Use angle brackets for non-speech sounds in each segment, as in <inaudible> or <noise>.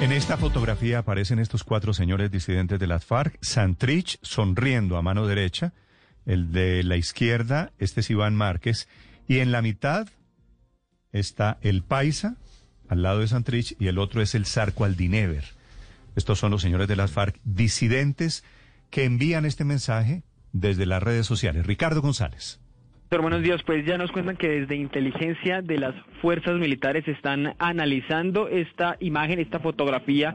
En esta fotografía aparecen estos cuatro señores disidentes de las FARC, Santrich sonriendo a mano derecha, el de la izquierda, este es Iván Márquez, y en la mitad está el Paisa, al lado de Santrich, y el otro es el Zarco Aldinever. Estos son los señores de las FARC disidentes que envían este mensaje desde las redes sociales. Ricardo González. Buenos días. Pues ya nos cuentan que desde inteligencia de las fuerzas militares están analizando esta imagen, esta fotografía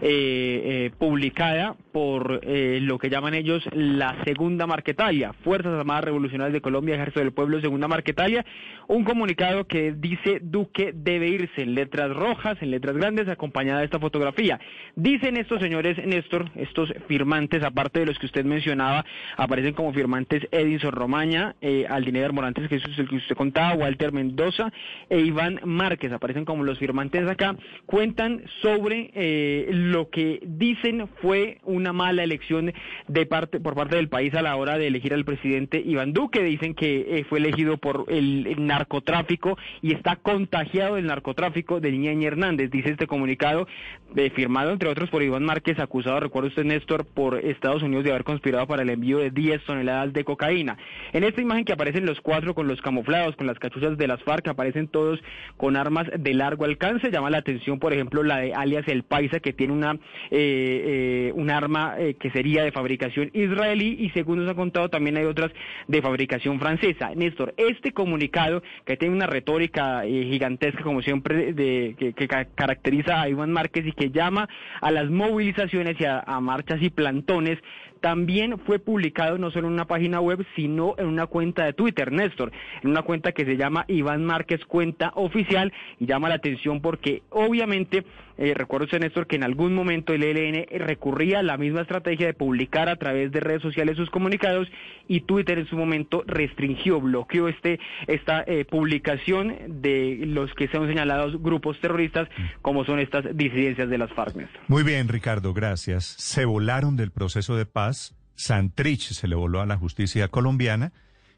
eh, eh, publicada por eh, lo que llaman ellos la Segunda Marquetalia, Fuerzas Armadas Revolucionarias de Colombia, Ejército del Pueblo, Segunda Marquetalia, un comunicado que dice Duque debe irse en letras rojas, en letras grandes, acompañada de esta fotografía. Dicen estos señores, Néstor, estos firmantes, aparte de los que usted mencionaba, aparecen como firmantes Edison Romaña, eh, Aldineder Morantes, que es el que usted contaba, Walter Mendoza e Iván Márquez, aparecen como los firmantes acá, cuentan sobre eh, lo que dicen fue una mala elección de parte, por parte del país a la hora de elegir al presidente Iván Duque, dicen que eh, fue elegido por el, el narcotráfico y está contagiado del narcotráfico de Niña Hernández, dice este comunicado eh, firmado entre otros por Iván Márquez, acusado, recuerda usted Néstor, por Estados Unidos de haber conspirado para el envío de 10 toneladas de cocaína. En esta imagen que aparecen los cuatro con los camuflados, con las cachuchas de las FARC, aparecen todos con armas de largo alcance, llama la atención por ejemplo la de alias El Paisa que tiene una, eh, eh, un arma eh, que sería de fabricación israelí y según nos ha contado también hay otras de fabricación francesa. Néstor, este comunicado que tiene una retórica eh, gigantesca, como siempre, que, caracteriza a Iván Márquez y que llama a las movilizaciones y a marchas y plantones, también fue publicado no solo en una página web, sino en una cuenta de Twitter, Néstor, en una cuenta que se llama Iván Márquez Cuenta Oficial y llama la atención porque obviamente, eh, recuerdo usted, Néstor, que en algún momento el ELN recurría a la misma estrategia de publicar a través de redes sociales sus comunicados y Twitter en su momento restringió, bloqueó este esta eh, publicación de los que se han señalados grupos terroristas como son estas disidencias de las FARC. Néstor. Muy bien, Ricardo, gracias. Se volaron del proceso de paz, Santrich se le voló a la justicia colombiana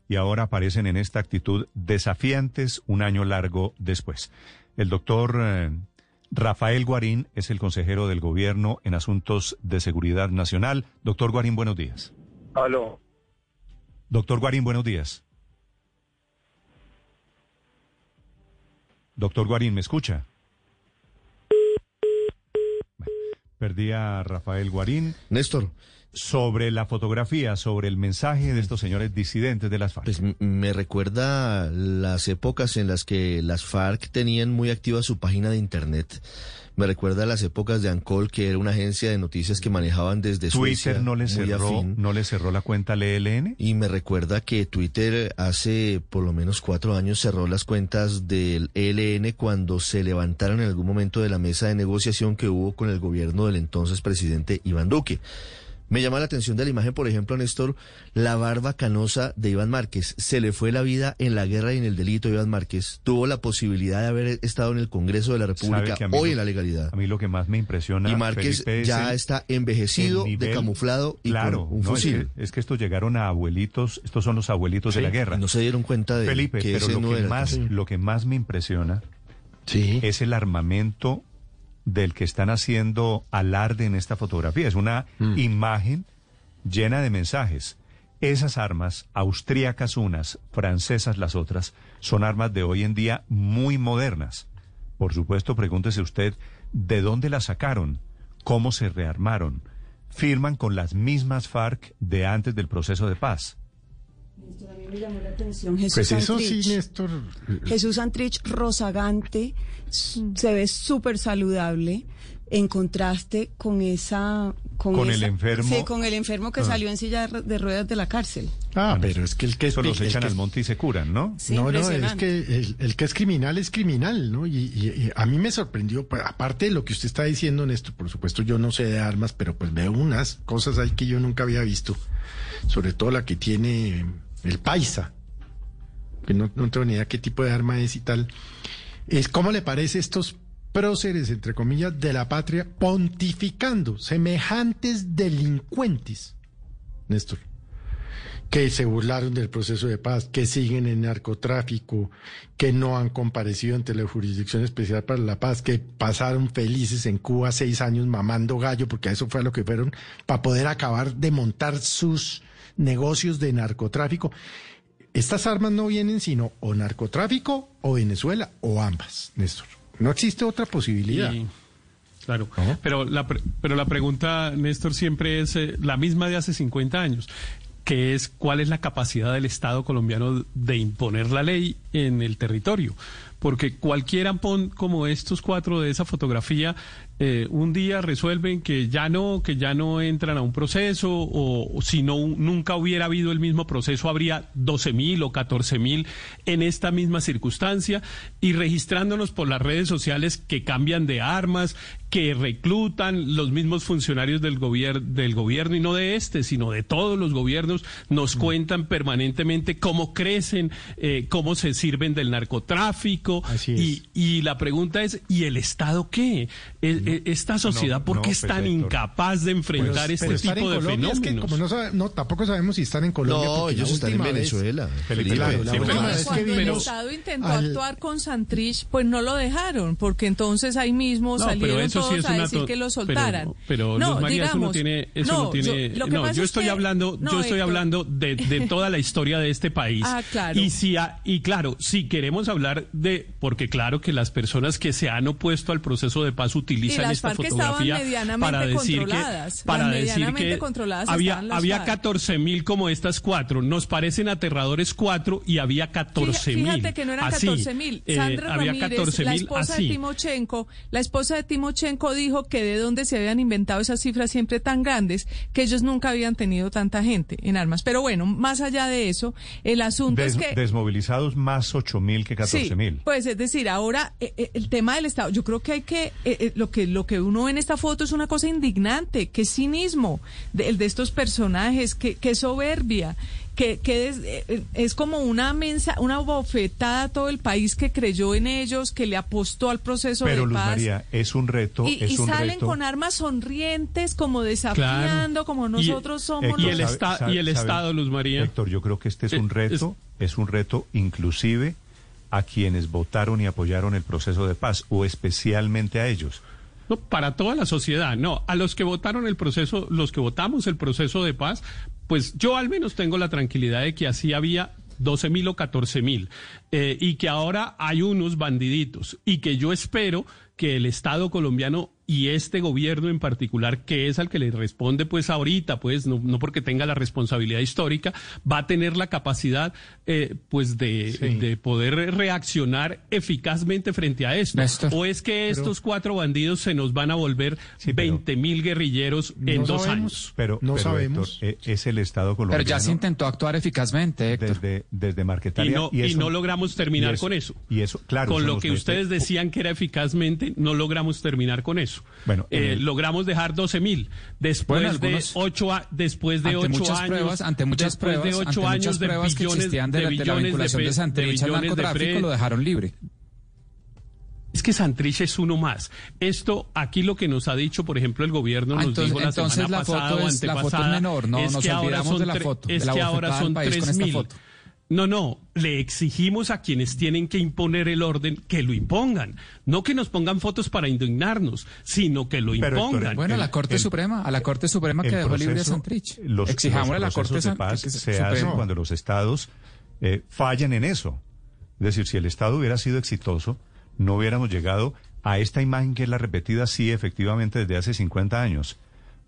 y ahora aparecen en esta actitud desafiantes un año largo después. El doctor eh, Rafael Guarín es el consejero del gobierno en asuntos de seguridad nacional. Doctor Guarín, buenos días. Aló. Doctor Guarín, buenos días. Doctor Guarín, ¿me escucha? Bueno, Rafael Guarín. Néstor, Sobre la fotografía, sobre el mensaje de estos señores disidentes de las FARC. pues me recuerda las épocas en las que las FARC tenían muy activa su página de internet. Me recuerda las épocas de Ancol, que era una agencia de noticias que manejaban desde Suecia, Twitter no le cerró, afín. no le cerró la cuenta al ELN. Y me recuerda que Twitter hace por lo menos cuatro años cerró las cuentas del ELN cuando se levantaron en algún momento de la mesa de negociación que hubo con el gobierno del entonces presidente Iván Duque. Me llama la atención de la imagen, por ejemplo, Néstor, la barba canosa de Iván Márquez. Se le fue la vida en la guerra y en el delito, Iván Márquez. Tuvo la posibilidad de haber estado en el Congreso de la República hoy lo- en la legalidad. A mí lo que más me impresiona. Y Márquez Felipe, ya está envejecido, el nivel- decamuflado y claro, con un no, es fusil. que- Es, que estos llegaron a abuelitos, estos son los abuelitos de la guerra. no se dieron cuenta de Felipe, que pero ese lo no que, era más, lo que más me impresiona Sí. es el armamento del que están haciendo alarde en esta fotografía. Es una Mm. imagen llena de mensajes. Esas armas, austríacas unas, francesas las otras, son armas de hoy en día muy modernas. Por supuesto, pregúntese usted, ¿de dónde las sacaron? ¿Cómo se rearmaron? Firman con las mismas FARC de antes del proceso de paz. Néstor, a mí me llamó la atención Jesús Pues eso sí, Santrich. Néstor. Jesús Santrich rozagante, se ve súper saludable, en contraste con esa... Con el esa- enfermo. Sí, con el enfermo que Ah. salió en silla de, ruedas de la cárcel. Ah, pero es que el que es Eso los el echan que- al monte y se curan, ¿no? Sí, no, no, es que el, el que es criminal es criminal, ¿no? Y, y- y a mí me sorprendió, pues, aparte de lo que usted está diciendo, Néstor, por supuesto yo no sé de armas, pero pues veo unas cosas ahí que yo nunca había visto, sobre todo la que tiene el paisa, que no, no tengo ni idea qué tipo de arma es y tal. Es cómo le parece estos próceres, entre comillas, de la patria, pontificando, semejantes delincuentes, Néstor que se burlaron del proceso de paz, que siguen en narcotráfico, que no han comparecido ante la Jurisdicción Especial para la Paz, que pasaron felices en Cuba seis años mamando gallo, porque a eso fue a lo que fueron, para poder acabar de montar sus negocios de narcotráfico. Estas armas no vienen sino o narcotráfico o Venezuela o ambas, Néstor. No existe otra posibilidad. Y- claro, pero, la, pero la pregunta, Néstor, siempre es eh, la misma de hace 50 años, que es cuál es la capacidad del Estado colombiano de imponer la ley en el territorio. Porque cualquiera pon como estos cuatro de esa fotografía, eh, un día resuelven que ya no, que ya no entran a un proceso, o, o si no, nunca hubiera habido el mismo proceso, habría 12 mil o 14 mil en esta misma circunstancia, y registrándonos por las redes sociales que cambian de armas, que reclutan los mismos funcionarios del, gobier del gobierno, y no de este, sino de todos los gobiernos, nos Mm. cuentan permanentemente cómo crecen, eh, cómo se sirven del narcotráfico, Así es. y, y la pregunta es, ¿y el Estado qué? E- e- Esta sociedad, ¿por no, qué es pues, tan Héctor. incapaz de enfrentar Pero este tipo en de Colombia es que fenómenos? como no, sabe- no, tampoco sabemos si están en Colombia. No, ellos están en Venezuela. Felipe, Claro, la Sí, última pero- vez que Cuando el Estado intentó al- actuar con Santrich, pues no lo dejaron, porque entonces ahí mismo No, pero salieron eso sí todos es a decir to- que lo pero- soltaran. Pero, Luz María, eso no tiene, eso no, yo- tiene, no, yo es estoy que- hablando, no, yo estoy Héctor, hablando de, de toda la historia de este país. <laughs> Ah, claro. Y si y claro, si queremos hablar de, porque claro que las personas que se han opuesto al proceso de paz Y utilizan las esta FARC estaban fotografía medianamente para decir que, controladas. para Las decir que había, había FARC. 14 mil como estas cuatro. Nos parecen aterradores cuatro y había 14 mil. Fíjate que no eran Así, 14 mil. eh, Sandra había Ramírez, 14 la esposa de. Timochenko, la esposa de Timochenko dijo que de dónde se habían inventado esas cifras siempre tan grandes, que ellos nunca habían tenido tanta gente en armas. Pero bueno, más allá de eso, el asunto Des- es que... Desmovilizados más 8 mil que 14 mil. Sí, pues es decir, ahora eh, eh, el tema del Estado, yo creo que hay que, eh, eh, lo que lo que uno ve en esta foto es una cosa indignante, que cinismo de, el de estos personajes, que, que soberbia, que, que es, eh, es como una mensa, una bofetada a todo el país que creyó en ellos, que le apostó al proceso Pero de Luz paz. María, es un reto, y, es y un salen reto. con armas sonrientes, como desafiando, como Y- nosotros somos y los- el, Sabe- esta- sabe- y el sabe- Estado, Luz María. Héctor, yo creo que este es un reto, es, un reto inclusive a quienes votaron y apoyaron el proceso de paz, o especialmente a ellos. No, para toda la sociedad, no. A los que votaron el proceso, los que votamos el proceso de paz, pues yo al menos tengo la tranquilidad de que así había 12 mil o 14 mil eh, y que ahora hay unos bandiditos y que yo espero que el Estado colombiano y este gobierno en particular, que es al que le responde pues ahorita, pues no, no porque tenga la responsabilidad histórica, va a tener la capacidad eh, pues de, Sí. de poder reaccionar eficazmente frente a esto. Néstor. ¿O es que estos cuatro bandidos se nos van a volver Sí, pero- 20 mil guerrilleros en No dos sabemos. años? Pero, No pero, sabemos. Héctor, eh, es el Estado colombiano. Pero ya se intentó actuar eficazmente, Héctor. desde, desde Y Marquetalia. no, y eso- no logramos terminar y eso- con eso. Y eso, claro. con lo que ustedes decían que era eficazmente, no logramos terminar con eso. Bueno, en Eh, el- logramos dejar 12 mil. Después Bueno, de ocho a- después de ante ocho muchas años, pruebas, ante muchas después pruebas, de ante ocho muchas años de pruebas que billones, existían de, la- de la billones vinculación de, Santrich al billones de narcotráfico, lo dejaron libre. Es que Santrich es uno más. Esto, aquí lo que nos ha dicho, por ejemplo, el gobierno Ah, nos entonces- dijo la entonces semana la foto pasada o es- la foto es menor, no, es nos que ahora olvidamos son de la tre- foto, de es la que ahora bofetada del son país con tres esta mil. foto. No, no, le exigimos a quienes tienen que imponer el orden que lo impongan. No que nos pongan fotos para indignarnos, sino que lo Pero, Héctor, impongan. Bueno, a la Corte el- Suprema, a la Corte Suprema que dejó libre a Santrich. Los, Exijámosle a la Corte de paz que- se Suprema. hacen cuando los estados eh, fallan en eso. Es decir, si el estado hubiera sido exitoso, no hubiéramos llegado a esta imagen que es la repetida, sí, efectivamente, desde hace 50 años.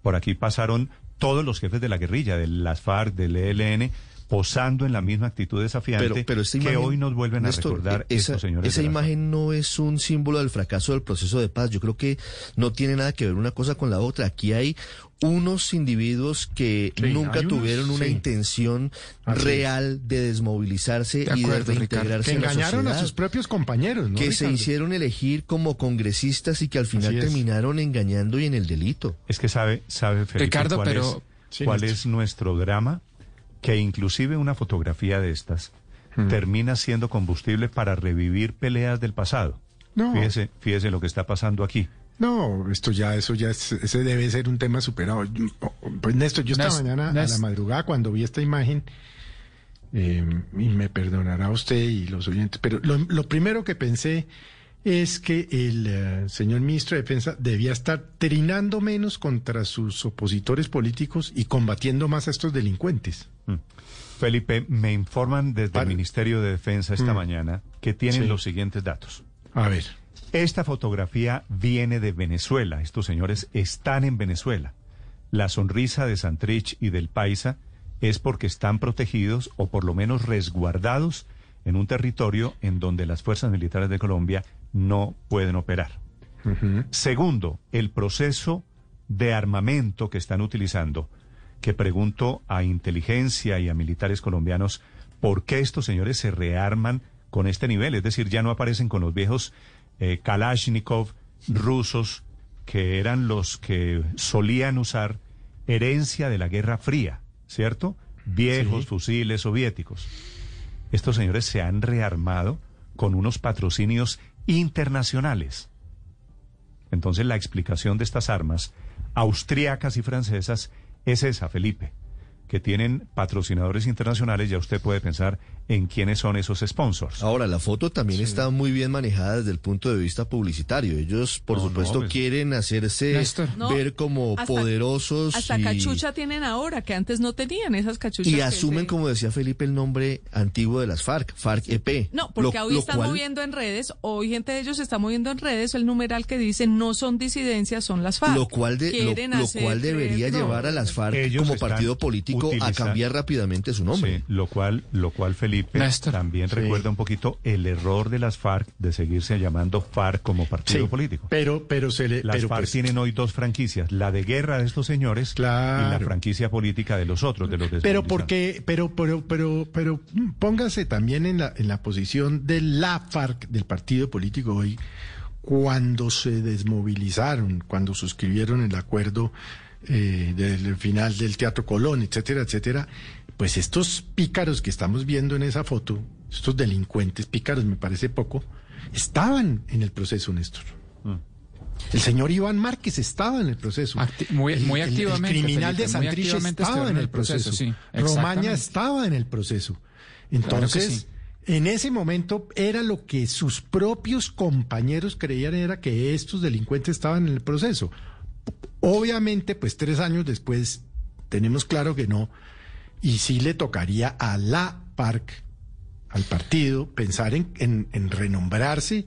Por aquí pasaron todos los jefes de la guerrilla, de las FARC, del ELN, posando en la misma actitud desafiante Pero, pero esta que hoy nos vuelven a recordar e- esa, estos señores. Esa imagen no es un símbolo del fracaso del proceso de paz. Yo creo que no tiene nada que ver una cosa con la otra. Aquí hay unos individuos que Sí, nunca unos, tuvieron una sí. intención Así real de desmovilizarse De y de acuerdo, Ricardo. reintegrarse Que en la engañaron a sus propios compañeros, ¿no? que se hicieron elegir como congresistas y que al final terminaron engañando y en el delito. Es que sabe, sabe Felipe, Ricardo, cuál, pero- es, Sí, cuál es nuestro drama, que inclusive una fotografía de estas Hmm. termina siendo combustible para revivir peleas del pasado. No. Fíjese, fíjese lo que está pasando aquí. No, esto ya, eso ya, es- ese debe ser un tema superado. Pues Néstor, yo esta mañana a la madrugada cuando vi esta imagen, eh, y me perdonará usted y los oyentes, pero lo, lo primero que pensé es que el eh, señor ministro de Defensa debía estar trinando menos contra sus opositores políticos y combatiendo más a estos delincuentes. Mm. Felipe, me informan desde Vale. el Ministerio de Defensa esta Mm. mañana que tienen Sí. los siguientes datos. A ver. Esta fotografía viene de Venezuela. Estos señores están en Venezuela. La sonrisa de Santrich y del Paisa es porque están protegidos o por lo menos resguardados en un territorio en donde las fuerzas militares de Colombia no pueden operar. Segundo, el proceso de armamento que están utilizando, que pregunto a inteligencia y a militares colombianos, ¿por qué estos señores se rearman con este nivel? Es decir, ya no aparecen con los viejos eh, Kalashnikov rusos, que eran los que solían usar herencia de la Guerra Fría, ¿cierto? Viejos Sí. fusiles soviéticos. Estos señores se han rearmado con unos patrocinios internacionales. Entonces la explicación de estas armas austriacas y francesas es esa, Felipe, que tienen patrocinadores internacionales, ya usted puede pensar en quiénes son esos sponsors. Ahora, la foto también está muy bien manejada desde el punto de vista publicitario. Ellos, por No, no, supuesto, pues- quieren hacerse. No, ver como hasta- poderosos Hasta y, cachucha tienen ahora, que antes no tenían esas cachuchas. y asumen, se- como decía Felipe, el nombre antiguo de las FARC, FARC EP. No, porque Lo- hoy lo están cual- moviendo en redes, hoy gente de ellos está moviendo en redes el numeral que dice no son disidencias, son las FARC. Lo cual, de, lo, cual debería creer- no. llevar a las FARC Ellos como partido político a cambiar rápidamente su nombre. Sí, lo cual, lo cual Felipe Néstor. también recuerda un poquito el error de las FARC de seguirse llamando FARC como partido Sí, político. Pero, pero se le. Las pero FARC pues, tienen hoy dos franquicias, la de guerra de estos señores y la franquicia política de los otros, de los Pero porque, pero, pero, pero, pero póngase también en la, en la posición de la FARC, del partido político hoy, cuando se desmovilizaron, cuando suscribieron el acuerdo eh, del final del Teatro Colón, etcétera, etcétera, pues estos pícaros que estamos viendo en esa foto, estos delincuentes pícaros, me parece poco, estaban en el proceso, Néstor. Mm. El señor Iván Márquez estaba en el proceso. Acti- muy- El- muy el- el activamente, criminal de Felipe, Santrich activamente estaba en el proceso. sí, Romaña estaba en el proceso. Claro Entonces, sí. en ese momento era lo que sus propios compañeros creían era que estos delincuentes estaban en el proceso. Obviamente, pues tres años después tenemos claro que no. Y sí le tocaría a la PARC, al partido, pensar en, en- en renombrarse.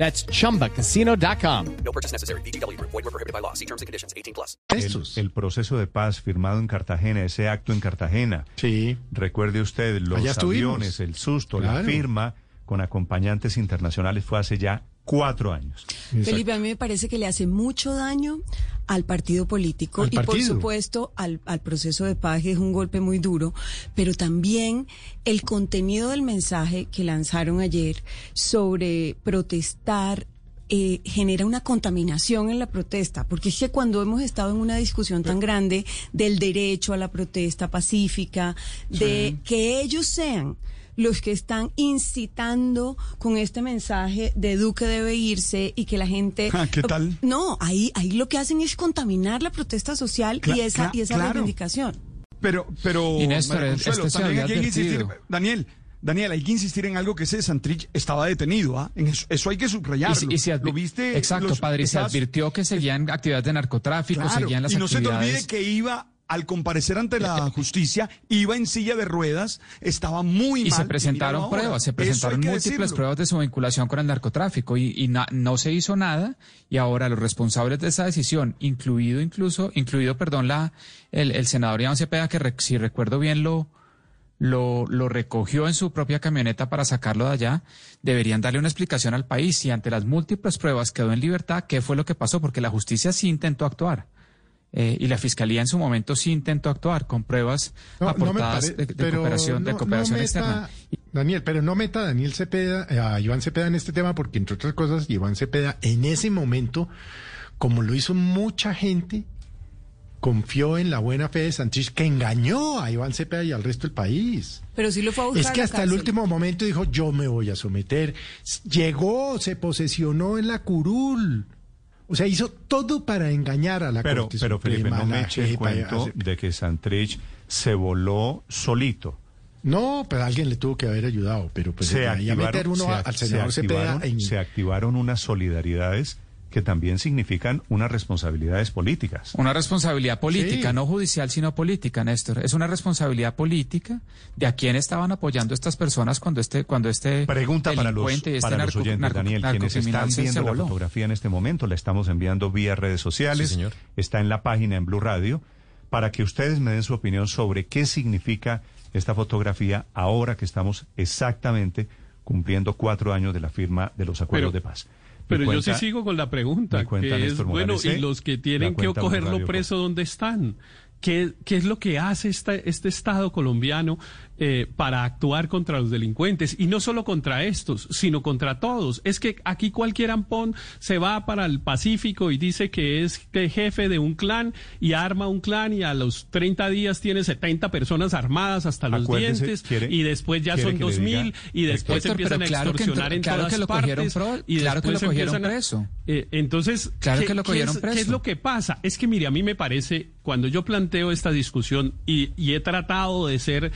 That's chumbacasino.com. No purchase necessary. VGW Group. Void were prohibited by law. See terms and conditions. 18 plus. El, el proceso de paz firmado en Cartagena, ese acto en Cartagena. Sí. Recuerde usted los Allá estuvimos. aviones, el susto, la Claro. firma con acompañantes internacionales fue hace ya cuatro años. Felipe, a mí me parece que le hace mucho daño al partido político Al y por supuesto al, al proceso de paz, que es un golpe muy duro, pero también el contenido del mensaje que lanzaron ayer sobre protestar eh, genera una contaminación en la protesta, porque es que cuando hemos estado en una discusión tan grande del derecho a la protesta pacífica, de que ellos sean los que están incitando con este mensaje de Duque debe irse y que la gente... Ah, ¿qué tal? No, ahí, ahí lo que hacen es contaminar la protesta social y esa, y esa claro. reivindicación. Pero, pero, Y Néstor, este también hay que insistir. Daniel, Daniel, hay que insistir en algo que ese Santrich estaba detenido, ¿ah? En eso, eso hay que subrayarlo. Y, se ¿Lo viste? Exacto, Los- padre, y se esas- advirtió que seguían actividades de narcotráfico, Claro, seguían las y no se te actividades... olvide que iba al comparecer ante la <laughs> justicia, iba en silla de ruedas, estaba muy Y mal. se presentaron pruebas, se presentaron múltiples decirlo. pruebas de su vinculación con el narcotráfico y, y na- no se hizo nada y ahora los responsables de esa decisión, incluido incluso, incluido, perdón, la el, el senador Iván Cepeda, que re- si recuerdo bien lo, lo, lo recogió en su propia camioneta para sacarlo de allá, deberían darle una explicación al país y ante las múltiples pruebas quedó en libertad, ¿qué fue lo que pasó? Porque la justicia sí intentó actuar. Eh, y la fiscalía en su momento sí intentó actuar con pruebas No, no me aportadas pare- de, cooperación, de no- cooperación no meta- externa. Daniel, pero no meta a Daniel Cepeda, eh, a Iván Cepeda en este tema, porque entre otras cosas, Iván Cepeda en ese momento, como lo hizo mucha gente, confió en la buena fe de Santrich, que engañó a Iván Cepeda y al resto del país. Pero sí lo fue a buscar Es que hasta el último momento dijo, yo me voy a someter. Llegó, se posesionó en la curul. O sea, hizo todo para engañar a la Pero, Corte pero Suprema, Felipe, no me eche el cuento de que Santrich se voló solito. No, pero alguien le tuvo que haber ayudado, pero pues se meter uno Cepeda activaron, en... se activaron unas solidaridades que también significan unas responsabilidades políticas. Una responsabilidad política, Sí. no judicial, sino política, Néstor. Es una responsabilidad política de a quién estaban apoyando estas personas cuando este, cuando este Pregunta para los, este para los oyentes, narco- Daniel, quienes están viendo la fotografía en este momento, la estamos enviando vía redes sociales, Sí, señor. está en la página en Blue Radio, para que ustedes me den su opinión sobre qué significa esta fotografía ahora que estamos exactamente cumpliendo cuatro años de la firma de los acuerdos Pero- de paz. Pero yo sí sigo con la pregunta, que es, bueno, y ¿eh? los que tienen que cogerlo preso, ¿dónde están? ¿Qué, ¿Qué es lo que hace esta, este Estado colombiano eh, para actuar contra los delincuentes? Y no solo contra estos, sino contra todos. Es que aquí cualquier ampón se va para el Pacífico y dice que es que jefe de un clan y arma un clan y a los 30 días tiene 70 personas armadas hasta los Acuérdese, dientes quiere- y después ya son que le 2000 diga- y después Héctor, empiezan a claro extorsionar en claro todas que lo cogieron partes pro- y claro que lo cogieron a- preso. eh, entonces, Claro ¿qué, que lo qué cogieron es, qué es lo que pasa? Es que, mire, a mí me parece, cuando yo planteo esta discusión y, y he tratado de ser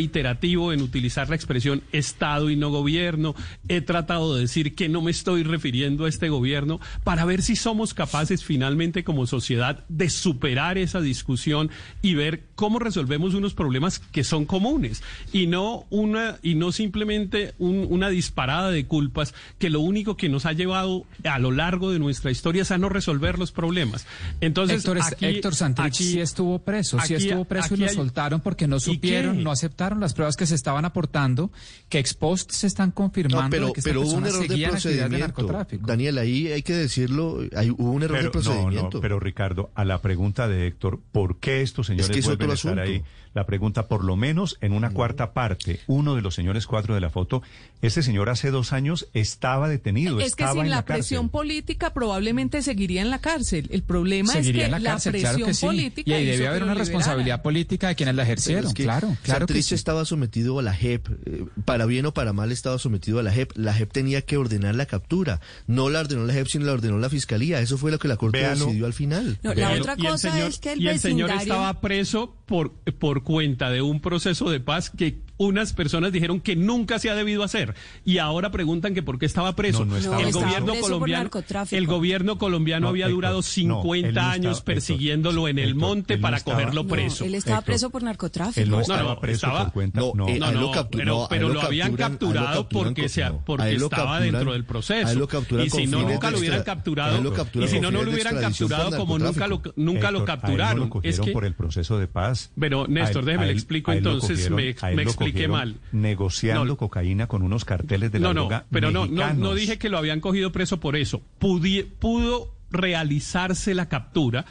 reiterativo en utilizar la expresión Estado y no gobierno, he tratado de decir que no me estoy refiriendo a este gobierno para ver si somos capaces finalmente como sociedad de superar esa discusión y ver cómo resolvemos unos problemas que son comunes y no una y no simplemente un- una disparada de culpas que lo único que nos ha llevado a lo largo de nuestra historia es a no resolver los problemas. Entonces, Héctor, aquí- Héctor Santrich aquí- sí estuvo preso, sí aquí- estuvo preso y lo hay- soltaron porque no ¿Y supieron, no aceptaron las pruebas que se estaban aportando, que ex post se están confirmando No, pero, de que pero hubo un error de de procedimiento. narcotráfico. Daniel, ahí hay que decirlo, hay, hubo un error de Pero, no, procedimiento. no, pero Ricardo, a la pregunta de Héctor, ¿por qué estos señores Es que vuelven a estar asunto. ahí? La pregunta, por lo menos en una cuarta parte, uno de los señores cuatro de la foto, ese señor hace dos años estaba detenido, Es que sin en la, la, presión política probablemente seguiría en la cárcel. El problema Seguiría es en que la cárcel, presión claro que sí. política Y ahí debe haber una responsabilidad política de quienes la ejercieron, es que claro, claro que sí. estaba sometido a la JEP, eh, para bien o para mal estaba sometido a la JEP. La JEP tenía que ordenar la captura. No la ordenó la JEP, sino la ordenó la Fiscalía. Eso fue lo que la Corte Véalo. decidió al final. No, la otra y el cosa señor, es que el y el señor estaba preso por, por cuenta de un proceso de paz que unas personas dijeron que nunca se ha debido hacer y ahora preguntan que por qué estaba preso. No, no estaba el gobierno Preso colombiano, el gobierno colombiano No, había Héctor, durado no, 50 él no estaba- años Héctor, persiguiéndolo en el monte para estaba- cogerlo No, preso. él estaba Héctor, preso por narcotráfico. Él no No, estaba no, preso estaba- por cuenta. No, No, eh, él lo pero, pero lo lo habían capturado porque, con- se, no, a porque estaba capturan- dentro del proceso. lo y si no, nunca de lo hubieran capturado. y si no, no lo hubieran capturado como nunca lo, nunca lo capturaron. es que, por el proceso de paz. Pero, Néstor, déjeme le explico entonces, me- lo expliqué mal. Negociando No. cocaína con unos carteles de la no, no, droga pero no, no, no dije que lo habían cogido preso por eso. Pudi- pudo realizarse la captura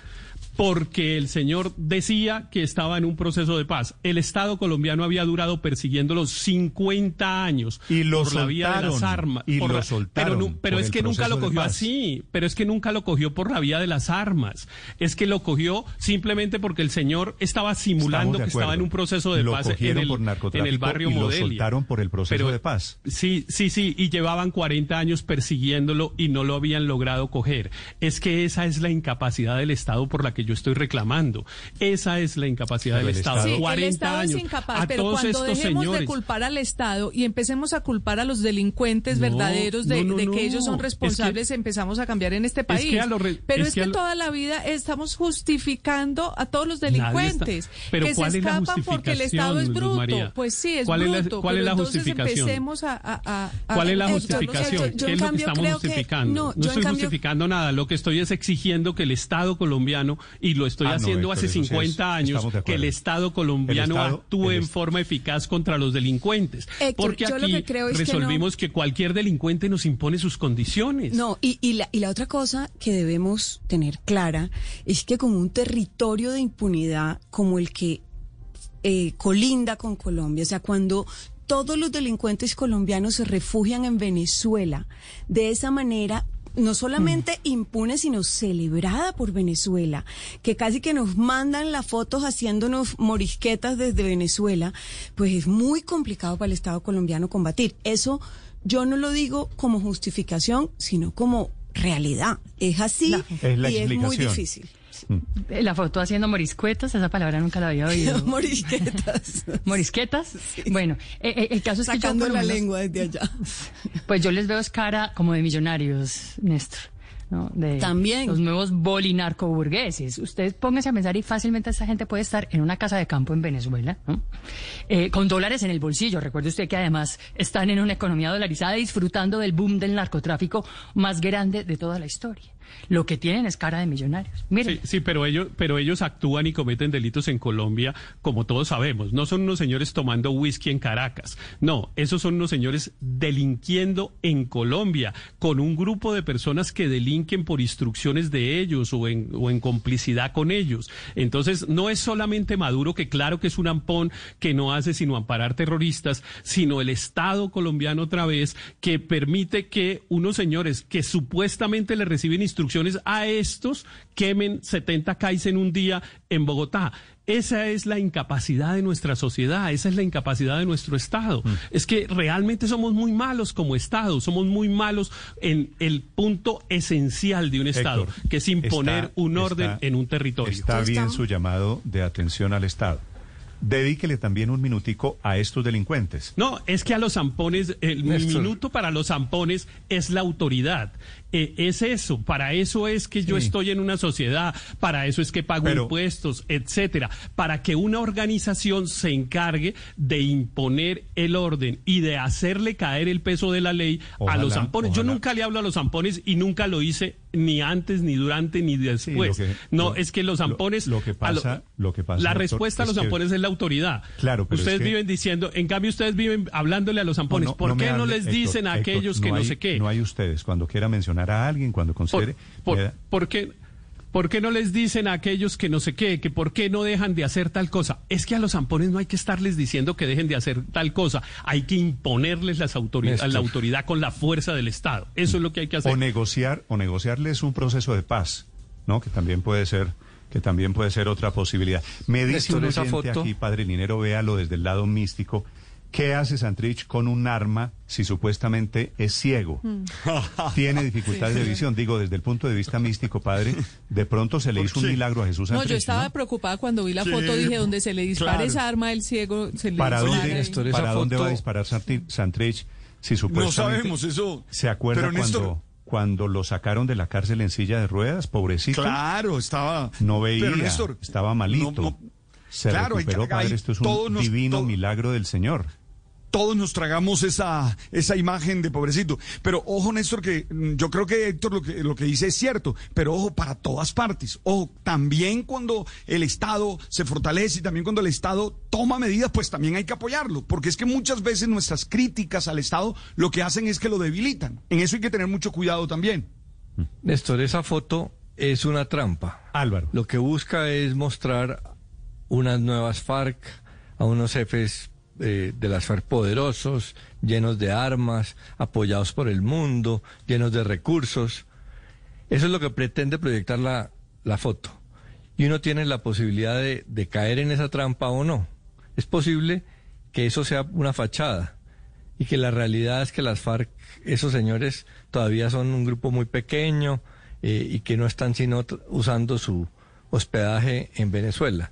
porque el señor decía que estaba en un proceso de paz. El Estado colombiano había durado persiguiéndolo 50 años Y lo por la vía de las armas. y por lo la- soltaron pero, es que nunca lo cogió así, pero es que nunca lo cogió por la vía de las armas. Es que lo cogió simplemente porque el señor estaba simulando que estaba en un proceso de Lo paz en el, por en narcotráfico el barrio y lo soltaron por el proceso de paz. Sí, sí, sí, y llevaban 40 años persiguiéndolo y no lo habían logrado coger. Es que esa es la incapacidad del Estado por la que yo yo estoy reclamando. Esa es la incapacidad Pero del el Estado. Estado- Sí, el 40 Estado años. es incapaz, a pero todos cuando estos dejemos señores. de culpar al Estado y empecemos a culpar a los delincuentes No, verdaderos de, no, no, de que no. ellos son Es que- responsables, empezamos a cambiar en este es país. que a lo re- pero es es que que, a lo- toda la vida estamos justificando a todos los está- delincuentes Pero que ¿cuál se es la escapan porque el Estado es bruto. María? Pues sí, es ¿Cuál es la- bruto. cuál es pero la entonces justificación? empecemos a, a- a- a- ¿Cuál es la justificación? yo- yo ¿Qué es lo que estamos justificando? no, estoy justificando nada. Lo que estoy es exigiendo que el Estado colombiano, y lo estoy Ah, no, haciendo Héctor, hace eso sí es- 50 años, que el. Estado colombiano El Estado- actúe el en forma eficaz contra los delincuentes. Héctor, porque aquí que creo es que resolvimos que, cualquier delincuente nos impone sus condiciones. No, y, y, la, y la otra cosa que debemos tener clara es que con un territorio de impunidad como el que eh, colinda con Colombia, o sea, cuando todos los delincuentes colombianos se refugian en Venezuela, de esa manera no solamente impune, sino celebrada por Venezuela, que casi que nos mandan las fotos haciéndonos morisquetas desde Venezuela, pues es muy complicado para el Estado colombiano combatir. Eso yo no lo digo como justificación, sino como realidad. Es así Es la y es muy difícil. La foto haciendo moriscuetas, esa palabra nunca la había oído. <laughs> morisquetas. <laughs> ¿Morisquetas? Bueno, eh, eh, el caso es que yo la menos- lengua desde allá. <laughs> Pues yo les veo cara como de millonarios, Néstor. ¿no? De También. Los nuevos bolinarcoburgueses. Ustedes pónganse a pensar y fácilmente esta gente puede estar en una casa de campo en Venezuela, ¿no? Eh, con dólares en el bolsillo. Recuerde usted que además están en una economía dolarizada disfrutando del boom del narcotráfico más grande de toda la historia. Lo que tienen es cara de millonarios. Miren, Sí, pero ellos, pero ellos actúan y cometen delitos en Colombia, como todos sabemos. No son unos señores tomando whisky en Caracas. No, esos son unos señores delinquiendo en Colombia, con un grupo de personas que delinquen por instrucciones de ellos o en, o en complicidad con ellos. Entonces, no es solamente Maduro, que claro que es un ampón que no hace sino amparar terroristas, sino el Estado colombiano otra vez, que permite que unos señores que supuestamente le reciben instrucciones a estos quemen 70 CAIs en un día en Bogotá. Esa es la incapacidad de nuestra sociedad, esa es la incapacidad de nuestro Estado. Mm. Es que realmente somos muy malos como Estado, somos muy malos en el punto esencial de un Estado, Héctor, que es imponer está- un orden está- en un territorio. Está bien su llamado de atención al Estado. Dedíquele también un minutico a estos delincuentes. No, es que a los zampones, el Néstor. minuto para los zampones es la autoridad. Eh, es eso, para eso es que yo estoy en una sociedad, para eso es que pago Pero- impuestos, etcétera, para que una organización se encargue de imponer el orden y de hacerle caer el peso de la ley a los zampones. Yo nunca le hablo a los zampones y nunca lo hice ni antes, ni durante, ni después. que- no, lo- es que los lo- zampones... lo que lo- pasa- lo que pasa, La doctor, respuesta a los que- zampones es la autoridad. Claro, pero es Ustedes que- viven diciendo, en cambio ustedes viven hablándole a los zampones. No, no, ¿Por no qué no les Héctor, dicen a Héctor, aquellos que no hay- sé qué? No hay ustedes. Cuando quiera mencionar a alguien, cuando por, considere... por- me da- por qué, por qué no les dicen a aquellos que no sé qué, que por qué no dejan de hacer tal cosa? Es que a los zampones no hay que estarles diciendo que dejen de hacer tal cosa. Hay que imponerles las autoridad, Néstor. la autoridad con la fuerza del Estado. Eso es lo que hay que hacer. o negociar o negociarles un proceso de paz, ¿no? Que también puede ser que también puede ser otra posibilidad. Me dice un esa foto- aquí, padre Linero, véalo desde el lado místico. ¿Qué hace Santrich con un arma si supuestamente es ciego? <laughs> Tiene dificultades de visión. Digo, desde el punto de vista místico, padre, de pronto se le hizo un milagro a Jesús No, Santrich. yo estaba ¿no? preocupada cuando vi la Sí, foto, dije, donde se le dispara claro. esa arma, el ciego se le ¿Para dispara dónde, ¿para dónde va a disparar Santi- Santrich si No supuestamente... sabemos eso. ¿Se acuerda Pero Néstor, cuando, cuando lo sacaron de la cárcel en silla de ruedas, pobrecito? Claro, estaba. No veía, Pero Néstor, estaba malito. no- no- Se Claro, recuperó, hay- padre. Esto es un nos- divino todo- milagro del Señor. Todos nos tragamos esa, esa imagen de pobrecito. Pero ojo, Néstor, que mm, yo creo que Héctor lo que, lo que dice es cierto, pero ojo, para todas partes. Ojo, también cuando el Estado se fortalece y también cuando el Estado toma medidas, pues también hay que apoyarlo, porque es que muchas veces nuestras críticas al Estado lo que hacen es que lo debilitan. En eso hay que tener mucho cuidado también. Néstor, esa foto es una trampa. Álvaro. Lo que busca es mostrar unas nuevas FARC, a unos jefes de las FARC poderosos, llenos de armas, apoyados por el mundo, llenos de recursos. Eso es lo que pretende proyectar la, la foto. Y uno tiene la posibilidad de, de caer en esa trampa o no. Es posible que eso sea una fachada y que la realidad es que las FARC, esos señores todavía son un grupo muy pequeño eh, y que no están sino usando su hospedaje en Venezuela.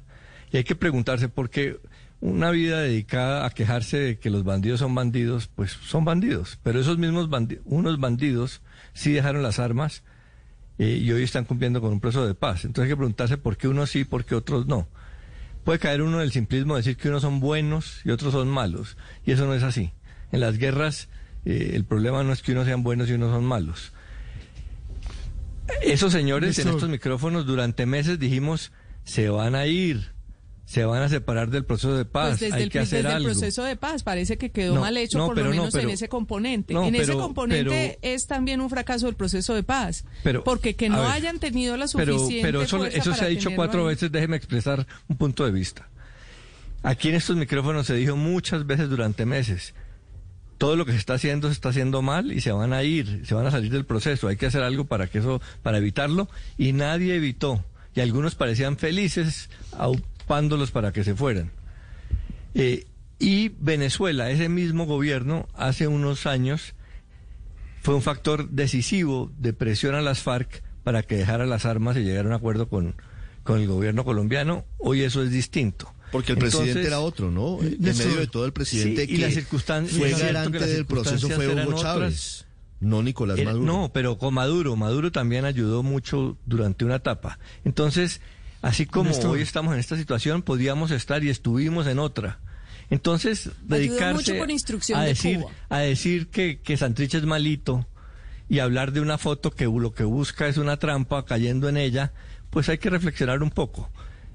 Y hay que preguntarse por qué una vida dedicada a quejarse de que los bandidos son bandidos, pues son bandidos. Pero esos mismos bandidos, unos bandidos sí dejaron las armas eh, y hoy están cumpliendo con un proceso de paz. Entonces hay que preguntarse por qué unos sí y por qué otros no. Puede caer uno en el simplismo de decir que unos son buenos y otros son malos. Y eso no es así. En las guerras eh, el problema no es que unos sean buenos y unos son malos. Esos señores en estos micrófonos durante meses dijimos se van a ir, se van a separar del proceso de paz, Pues desde, hay el, que hacer desde el algo. proceso de paz parece que quedó No, mal hecho no, por lo no, menos en ese componente. en ese pero- componente es también un fracaso del proceso de paz. Pero, porque que no ver, hayan tenido la suficiente pero eso, fuerza eso se para ha dicho cuatro ahí. veces, déjeme expresar un punto de vista. Aquí en estos micrófonos se dijo muchas veces durante meses, todo lo que se está haciendo se está haciendo mal y se van a ir, se van a salir del proceso, hay que hacer algo para que eso, para evitarlo, y nadie evitó, y algunos parecían felices aupándolos para que se fueran. Eh, y Venezuela, ese mismo gobierno, hace unos años, fue un factor decisivo de presión a las FARC para que dejara las armas y llegara a un acuerdo con, con el gobierno colombiano. Hoy eso es distinto. Porque el Entonces- presidente era otro, ¿no? Eh, En medio de todo el presidente sí, y que las circunstan- fue garante del proceso fue circunstancias Hugo Chávez, no Nicolás Era- Maduro. no, pero con Maduro. Maduro también ayudó mucho durante una etapa. Entonces, así como Néstor. hoy estamos en esta situación, podíamos estar y estuvimos en otra. Entonces, dedicarse mucho por instrucción a de decir, Cuba. a decir que, que Santrich es malito y hablar de una foto que lo que busca es una trampa cayendo en ella, pues hay que reflexionar un poco.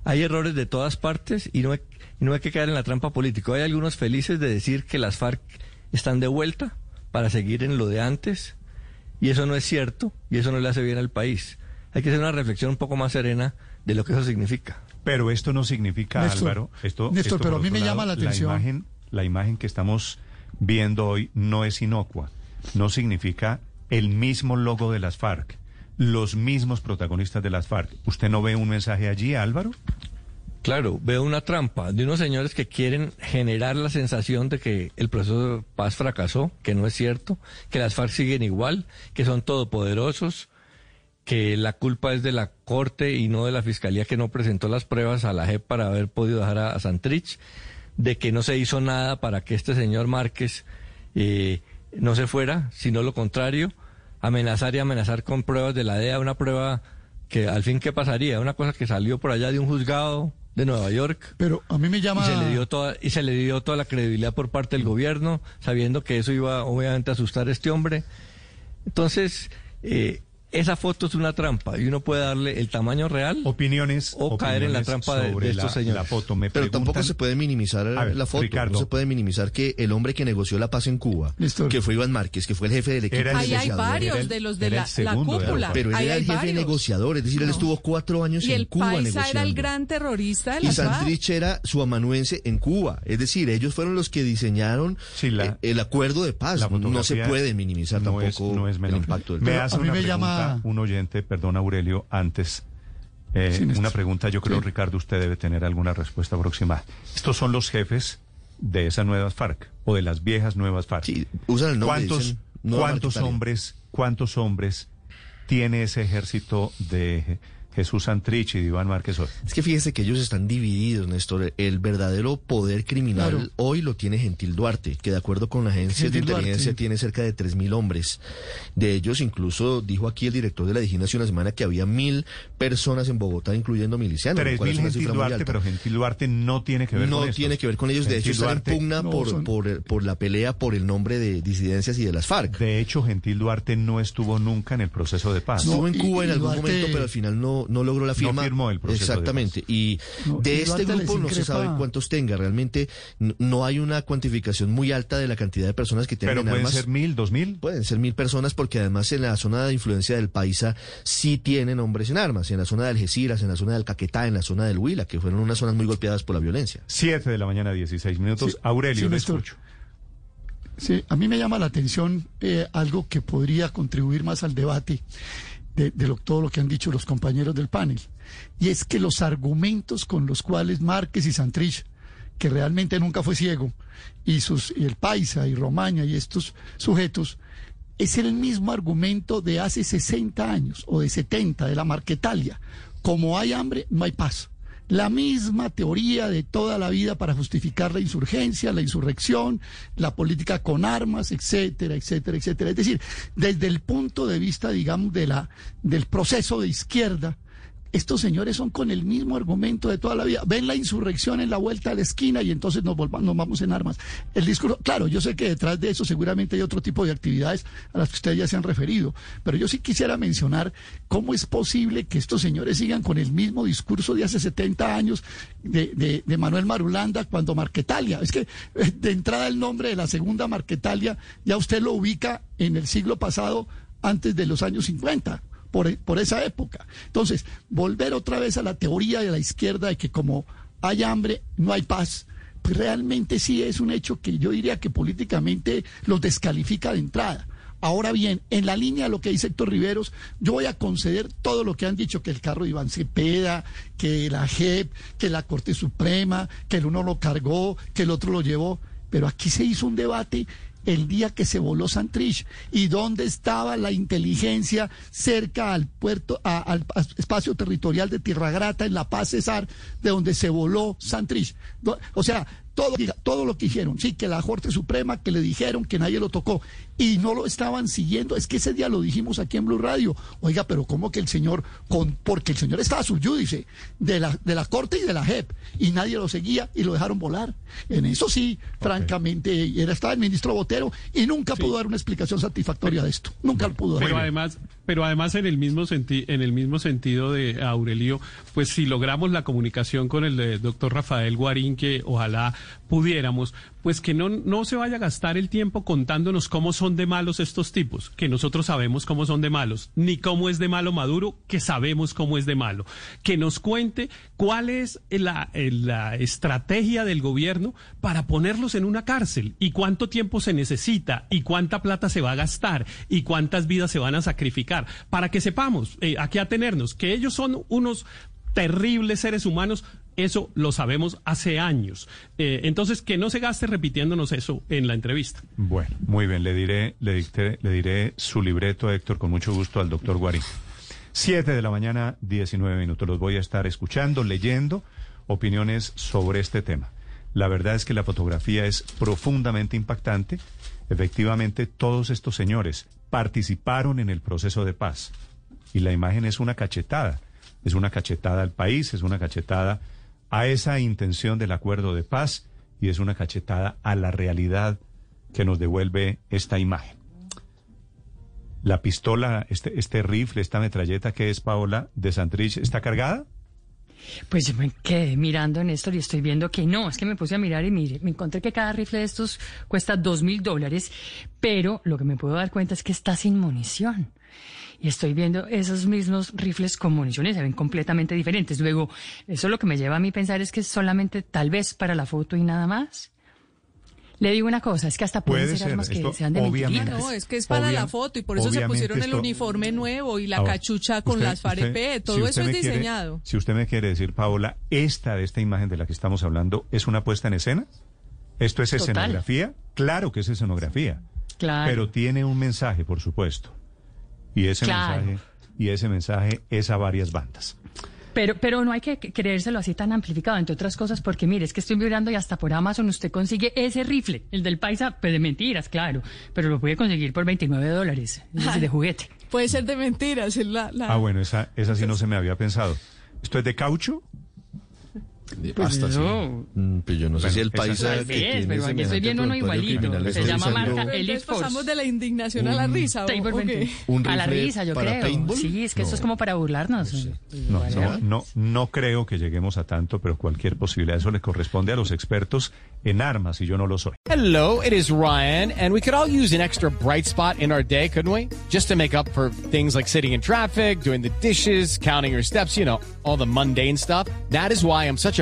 Hay errores de todas partes y no hay, no hay que caer en la trampa política. Hay algunos felices de decir que las FARC están de vuelta para seguir en lo de antes y eso no es cierto y eso no le hace bien al país. Hay que hacer una reflexión un poco más serena de lo que eso significa. Pero esto no significa, Néstor, Álvaro, esto, Néstor, esto, pero a mí me llama la atención. imagen, la imagen que estamos viendo hoy no es inocua, no significa el mismo logo de las FARC, los mismos protagonistas de las FARC. ¿Usted no ve un mensaje allí, Álvaro? Claro, veo una trampa de unos señores que quieren generar la sensación de que el proceso de paz fracasó, que no es cierto, que las FARC siguen igual, que son todopoderosos, que la culpa es de la Corte y no de la Fiscalía que no presentó las pruebas a la JEP para haber podido dejar a, a Santrich, de que no se hizo nada para que este señor Márquez eh, no se fuera, sino lo contrario, amenazar y amenazar con pruebas de la DEA, una prueba que al fin qué pasaría, una cosa que salió por allá de un juzgado de Nueva York. Pero a mí me llama... Y se le dio toda, y se le dio toda la credibilidad por parte del gobierno, sabiendo que eso iba obviamente a asustar a este hombre. Entonces, eh, esa foto es una trampa y uno puede darle el tamaño real Opiniones o caer en la trampa de, de estos la- señores. la foto. Me Pero tampoco se puede minimizar ver, la foto. Ricardo. No se puede minimizar que el hombre que negoció la paz en Cuba, que fue Iván Márquez, que fue el jefe del equipo Era Ahí hay varios el- de los de la, segundo la cúpula. Pero él Ahí era hay el jefe varios. negociador, es decir, él estuvo cuatro años Y en el Cuba Paisa negociando. era el gran terrorista de Y. Santrich era su amanuense en Cuba. Es decir, ellos fueron los que diseñaron Sí, la- eh, el acuerdo de paz. No se puede minimizar no tampoco es, no es el impacto del Me hace a mí una me pregunta llama- un oyente, perdón Aurelio, antes. eh, Sí, una pregunta, yo creo, Sí. Ricardo, usted debe tener alguna respuesta aproximada. Estos son los jefes de esas nuevas FARC o de las viejas nuevas FARC. Sí, usan el nombre. ¿Cuántos, cuántos hombres, cuántos hombres tiene ese ejército de Jesús Santrich y de Iván Márquez hoy? Es que fíjese que ellos están divididos, Néstor. El verdadero poder criminal Claro. hoy lo tiene Gentil Duarte, que de acuerdo con la agencia de Duarte. inteligencia tiene cerca de 3.000 hombres. De ellos, incluso dijo aquí el director de la Dijín hace una semana que había mil personas en Bogotá, incluyendo milicianos. lo Tres cual es mil una Gentil cifra muy Duarte, pero Gentil Duarte no tiene que ver no con esto. tiene que ver con ellos. De hecho, Gentil están Duarte- en pugna No, por, son- por, por la pelea por el nombre de disidencias y de las FARC. De hecho, Gentil Duarte no estuvo nunca en el proceso de paz. Estuvo en y- Cuba en y algún Duarte- momento, pero al final no, no logró la firma. firmó el proceso de Exactamente. Y No, de y este grupo no se sabe cuántos tenga. Realmente no hay una cuantificación muy alta de la cantidad de personas que tienen Pero pueden armas. ser mil, dos mil. Pueden ser mil personas porque además en la zona de influencia del Paisa sí tienen hombres en armas. En la zona de Algeciras, en la zona del Caquetá, en la zona del Huila, que fueron unas zonas muy golpeadas por la violencia. Siete de la mañana, 16 minutos. Sí, Aurelio, sí, le escucho. Sí, a mí me llama la atención eh, algo que podría contribuir más al debate de, todo lo que han dicho los compañeros del panel. Y es que los argumentos con los cuales Márquez y Santrich, que realmente nunca fue ciego, y, sus, y el Paisa y Romaña y estos sujetos es el mismo argumento de hace 60 años o de 70 de la Marquetalia. Como hay hambre, no hay paz. La misma teoría de toda la vida para justificar la insurgencia, la insurrección, la política con armas, etcétera, etcétera, etcétera. Es decir, desde el punto de vista, digamos, de la, del proceso de izquierda, estos señores son con el mismo argumento de toda la vida. Ven la insurrección en la vuelta a la esquina y entonces nos, volvamos, nos vamos en armas. El discurso, claro, yo sé que detrás de eso seguramente hay otro tipo de actividades a las que ustedes ya se han referido, pero yo sí quisiera mencionar cómo es posible que estos señores sigan con el mismo discurso de hace 70 años de, de, de Manuel Marulanda cuando Marquetalia. Es que eh, de entrada el nombre de la segunda Marquetalia ya usted lo ubica en el siglo pasado antes de los años 50 por, por esa época. Entonces, volver otra vez a la teoría de la izquierda de que como hay hambre, no hay paz, pues realmente sí es un hecho que yo diría que políticamente los descalifica de entrada. Ahora bien, en la línea de lo que dice Héctor Riveros, yo voy a conceder todo lo que han dicho, que el carro de Iván Cepeda, que la JEP, que la Corte Suprema, que el uno lo cargó, que el otro lo llevó, pero aquí se hizo un debate el día que se voló Santrich y dónde estaba la inteligencia cerca al puerto, al espacio territorial de Tierra Grata en La Paz Cesar, de donde se voló Santrich. O sea, todo, todo lo que dijeron, sí, que la Corte Suprema, que le dijeron que nadie lo tocó y no lo estaban siguiendo. Es que ese día lo dijimos aquí en Blue Radio. Oiga, pero ¿cómo que el señor, con, porque el señor estaba subyúdice de la, de la Corte y de la JEP y nadie lo seguía y lo dejaron volar? En eso sí, francamente, era, estaba el ministro Botero y nunca pudo dar una explicación satisfactoria de esto. Nunca lo pudo dar. Pero además, pero además en el mismo senti en el mismo sentido de Aurelio, pues si logramos la comunicación con el doctor Rafael Guarín, que ojalá pudiéramos, pues que no, no se vaya a gastar el tiempo contándonos cómo son de malos estos tipos, que nosotros sabemos cómo son de malos, ni cómo es de malo Maduro, que sabemos cómo es de malo. Que nos cuente cuál es la, la estrategia del gobierno para ponerlos en una cárcel y cuánto tiempo se necesita y cuánta plata se va a gastar y cuántas vidas se van a sacrificar, para que sepamos eh, a qué atenernos, que ellos son unos terribles seres humanos, eso lo sabemos hace años. Eh, entonces, que no se gaste repitiéndonos eso en la entrevista. Bueno, muy bien, le diré, le, dicté, le diré su libreto, Héctor, con mucho gusto al doctor Guarín. Siete de la mañana, 19 minutos. Los voy a estar escuchando, leyendo opiniones sobre este tema. La verdad es que la fotografía es profundamente impactante. Efectivamente, todos estos señores participaron en el proceso de paz. Y la imagen es una cachetada. Es una cachetada al país, es una cachetada a esa intención del acuerdo de paz y es una cachetada a la realidad que nos devuelve esta imagen. La pistola, este, este rifle, esta metralleta que es Paola de Santrich, ¿está cargada? Pues yo me quedé mirando en esto y estoy viendo que no, es que me puse a mirar y mire, me encontré que cada rifle de estos cuesta dos mil dólares, pero lo que me puedo dar cuenta es que está sin munición. Y estoy viendo esos mismos rifles con municiones, se ven completamente diferentes. Luego, eso lo que me lleva a mí a pensar es que es solamente tal vez para la foto y nada más. Le digo una cosa, es que hasta pueden Puede ser ser, armas que esto sean de obviamente. No, es que es para la foto y por eso se pusieron el esto- uniforme nuevo y la Ahora, cachucha con usted- las FAREP, usted- todo si eso usted es me quiere- diseñado. si usted me quiere decir, Paola, esta de esta imagen de la que estamos hablando es una puesta en escena, esto es Total. escenografía, claro que es escenografía, Claro. pero tiene un mensaje, por supuesto, y ese Claro. mensaje y ese mensaje es a varias bandas. Pero, pero no hay que creérselo así tan amplificado, entre otras cosas, porque mire, es que estoy mirando y hasta por Amazon usted consigue ese rifle, el del paisa, pues de mentiras, claro, pero lo puede conseguir por 29 dólares, es de juguete. Puede ser de mentiras. La, la- Ah, bueno, esa, esa sí no se me había pensado. ¿Esto es de caucho? Pues Hasta sí. no. Mm, Pues yo no sé Bueno, si el paisa Tal que pero aquí estoy viendo uno igualito. Se llama marca Elite Force. pasamos de la indignación a la risa. ¿o- Taylor o qué? Fenty. ¿Un a la risa, yo creo. paintball? Sí, es que esto es No. como para burlarnos. No, no, no, no creo que lleguemos a tanto, pero cualquier posibilidad, eso le corresponde a los expertos en armas y yo no lo soy. Hello, it is Ryan, and we could all use an extra bright spot in our day, couldn't we? Just to make up for things like sitting in traffic, doing the dishes, counting your steps, you know, all the mundane stuff. That is why I'm such a